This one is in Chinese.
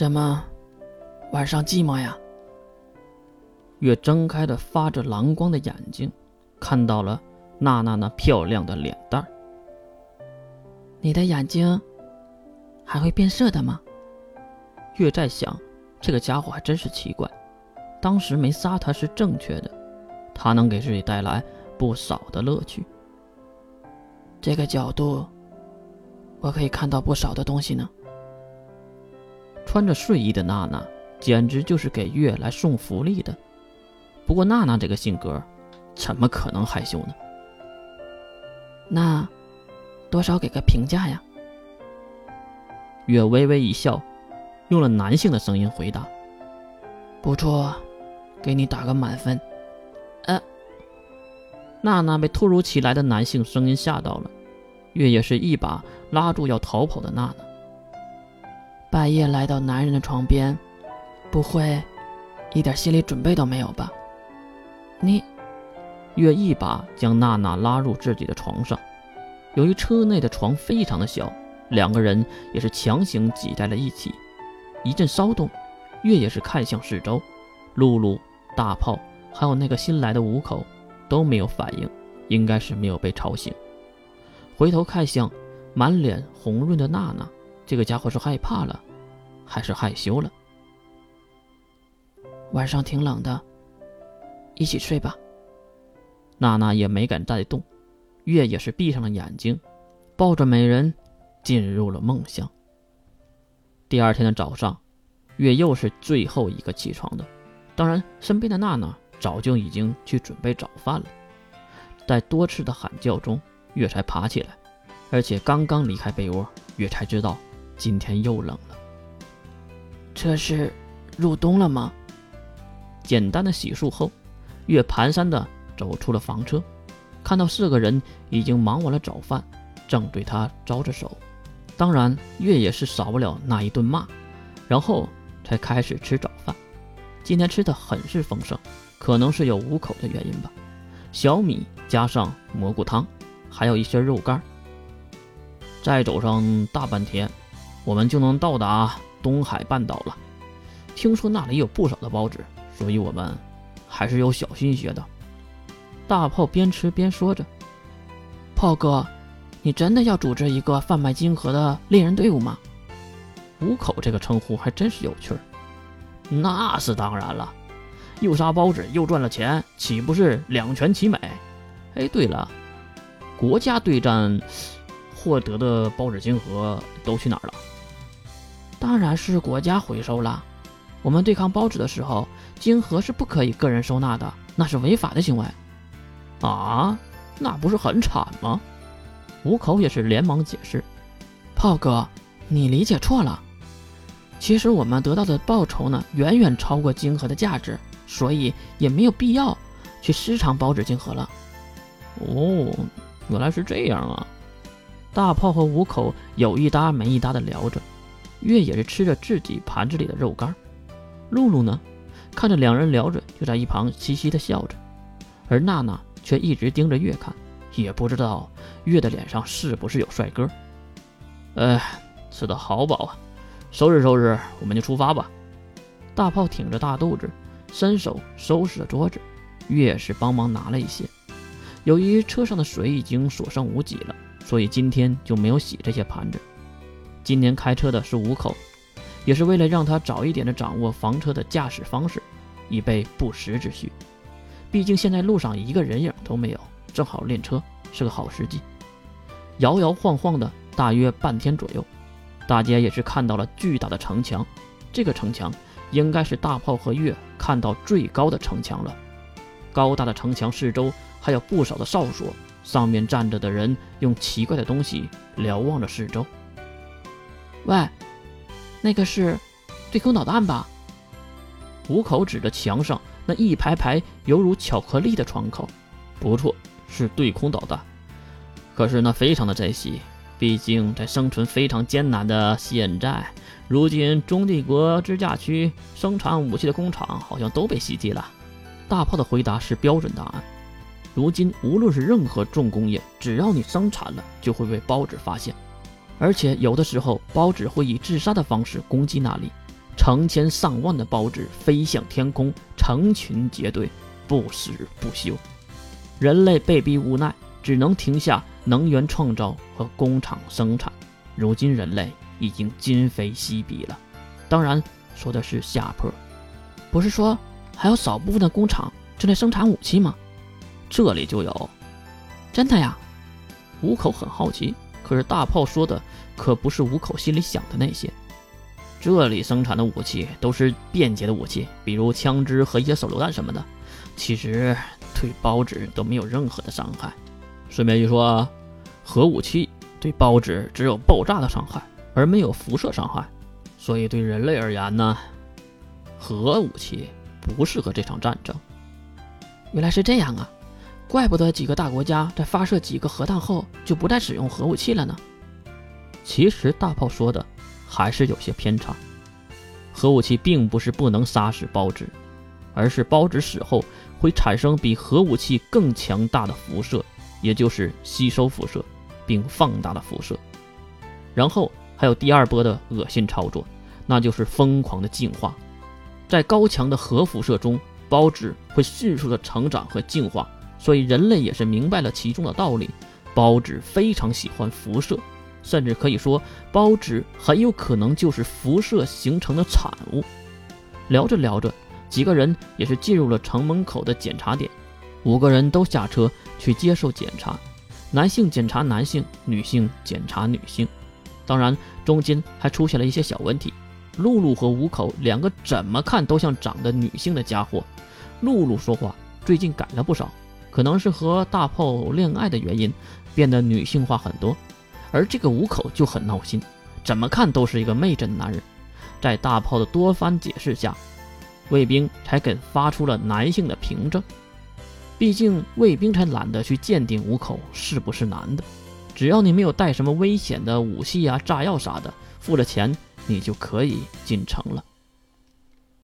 怎么，晚上寂寞呀？月睁开的发着蓝光的眼睛，看到了娜娜那漂亮的脸蛋。你的眼睛还会变色的吗？月在想，这个家伙还真是奇怪，当时没杀他是正确的，他能给自己带来不少的乐趣。这个角度，我可以看到不少的东西呢。穿着睡衣的娜娜，简直就是给月来送福利的。不过娜娜这个性格，怎么可能害羞呢？那，多少给个评价呀？月微微一笑，用了男性的声音回答：“不错，给你打个满分。”呃，娜娜被突如其来的男性声音吓到了，月也是一把拉住要逃跑的娜娜。半夜来到男人的床边，不会一点心理准备都没有吧？你，月一把将娜娜拉入自己的床上。由于车内的床非常的小，两个人也是强行挤在了一起。一阵骚动，月也是看向四周，露露、大炮还有那个新来的五口都没有反应，应该是没有被吵醒。回头看向满脸红润的娜娜，这个家伙是害怕了，还是害羞了？晚上挺冷的。一起睡吧。娜娜也没敢再动，月也是闭上了眼睛，抱着美人进入了梦乡。第二天的早上，月又是最后一个起床的，当然身边的娜娜早就已经去准备早饭了。在多次的喊叫中，月才爬起来，而且刚刚离开被窝，月才知道今天又冷了。这是入冬了吗？简单的洗漱后。月蹒跚的走出了房车，看到四个人已经忙完了早饭，正对他招着手。当然，月也是少不了那一顿骂，然后才开始吃早饭。今天吃的很是丰盛，可能是有五口的原因吧。小米加上蘑菇汤，还有一些肉干。再走上大半天，我们就能到达东海半岛了。听说那里有不少的包子，所以我们。还是有小心些的。大炮边吃边说着：“炮哥，你真的要组织一个贩卖金盒的猎人队伍吗？”五口这个称呼还真是有趣儿。那是当然了，又杀包子又赚了钱，岂不是两全其美？哎，对了，国家对战获得的包纸金盒都去哪儿了？当然是国家回收了。我们对抗包纸的时候。金盒是不可以个人收纳的，那是违法的行为。啊，那不是很惨吗？五口也是连忙解释：“炮哥，你理解错了。其实我们得到的报酬呢，远远超过金盒的价值，所以也没有必要去私藏包纸金盒了。”哦，原来是这样啊！大炮和五口有一搭没一搭的聊着，月也是吃着自己盘子里的肉干。露露呢？看着两人聊着，就在一旁嘻嘻的笑着，而娜娜却一直盯着月看，也不知道月的脸上是不是有帅哥。哎，吃的好饱啊！收拾收拾，我们就出发吧。大炮挺着大肚子，伸手收拾着桌子，月是帮忙拿了一些。由于车上的水已经所剩无几了，所以今天就没有洗这些盘子。今天开车的是五口。也是为了让他早一点的掌握房车的驾驶方式，以备不时之需。毕竟现在路上一个人影都没有，正好练车是个好时机。摇摇晃晃的大约半天左右，大家也是看到了巨大的城墙。这个城墙应该是大炮和月看到最高的城墙了。高大的城墙四周还有不少的哨所，上面站着的人用奇怪的东西瞭望着四周。喂。那个是对空导弹吧？虎口指着墙上那一排排犹如巧克力的窗口，不错，是对空导弹。可是那非常的珍惜，毕竟在生存非常艰难的现在，如今中帝国支架区生产武器的工厂好像都被袭击了。大炮的回答是标准答案。如今无论是任何重工业，只要你生产了，就会被包子发现。而且有的时候，包子会以自杀的方式攻击那里，成千上万的包纸飞向天空，成群结队，不死不休。人类被逼无奈，只能停下能源创造和工厂生产。如今人类已经今非昔比了，当然说的是下坡。不是说还有少部分的工厂正在生产武器吗？这里就有，真的呀？五口很好奇，可是大炮说的可不是五口心里想的那些。这里生产的武器都是便捷的武器，比如枪支和一些手榴弹什么的，其实对包纸都没有任何的伤害。顺便一说，核武器对包纸只有爆炸的伤害，而没有辐射伤害，所以对人类而言呢，核武器不适合这场战争。原来是这样啊，怪不得几个大国家在发射几个核弹后就不再使用核武器了呢。其实大炮说的。还是有些偏差。核武器并不是不能杀死孢子，而是孢子死后会产生比核武器更强大的辐射，也就是吸收辐射并放大的辐射。然后还有第二波的恶心操作，那就是疯狂的进化。在高强的核辐射中，孢子会迅速的成长和进化，所以人类也是明白了其中的道理。包纸非常喜欢辐射。甚至可以说，包纸很有可能就是辐射形成的产物。聊着聊着，几个人也是进入了城门口的检查点，五个人都下车去接受检查。男性检查男性，女性检查女性。当然，中间还出现了一些小问题。露露和五口两个怎么看都像长得女性的家伙。露露说话最近改了不少，可能是和大炮恋爱的原因，变得女性化很多。而这个五口就很闹心，怎么看都是一个媚的男人。在大炮的多番解释下，卫兵才给发出了男性的凭证。毕竟卫兵才懒得去鉴定五口是不是男的，只要你没有带什么危险的武器啊、炸药啥的，付了钱你就可以进城了。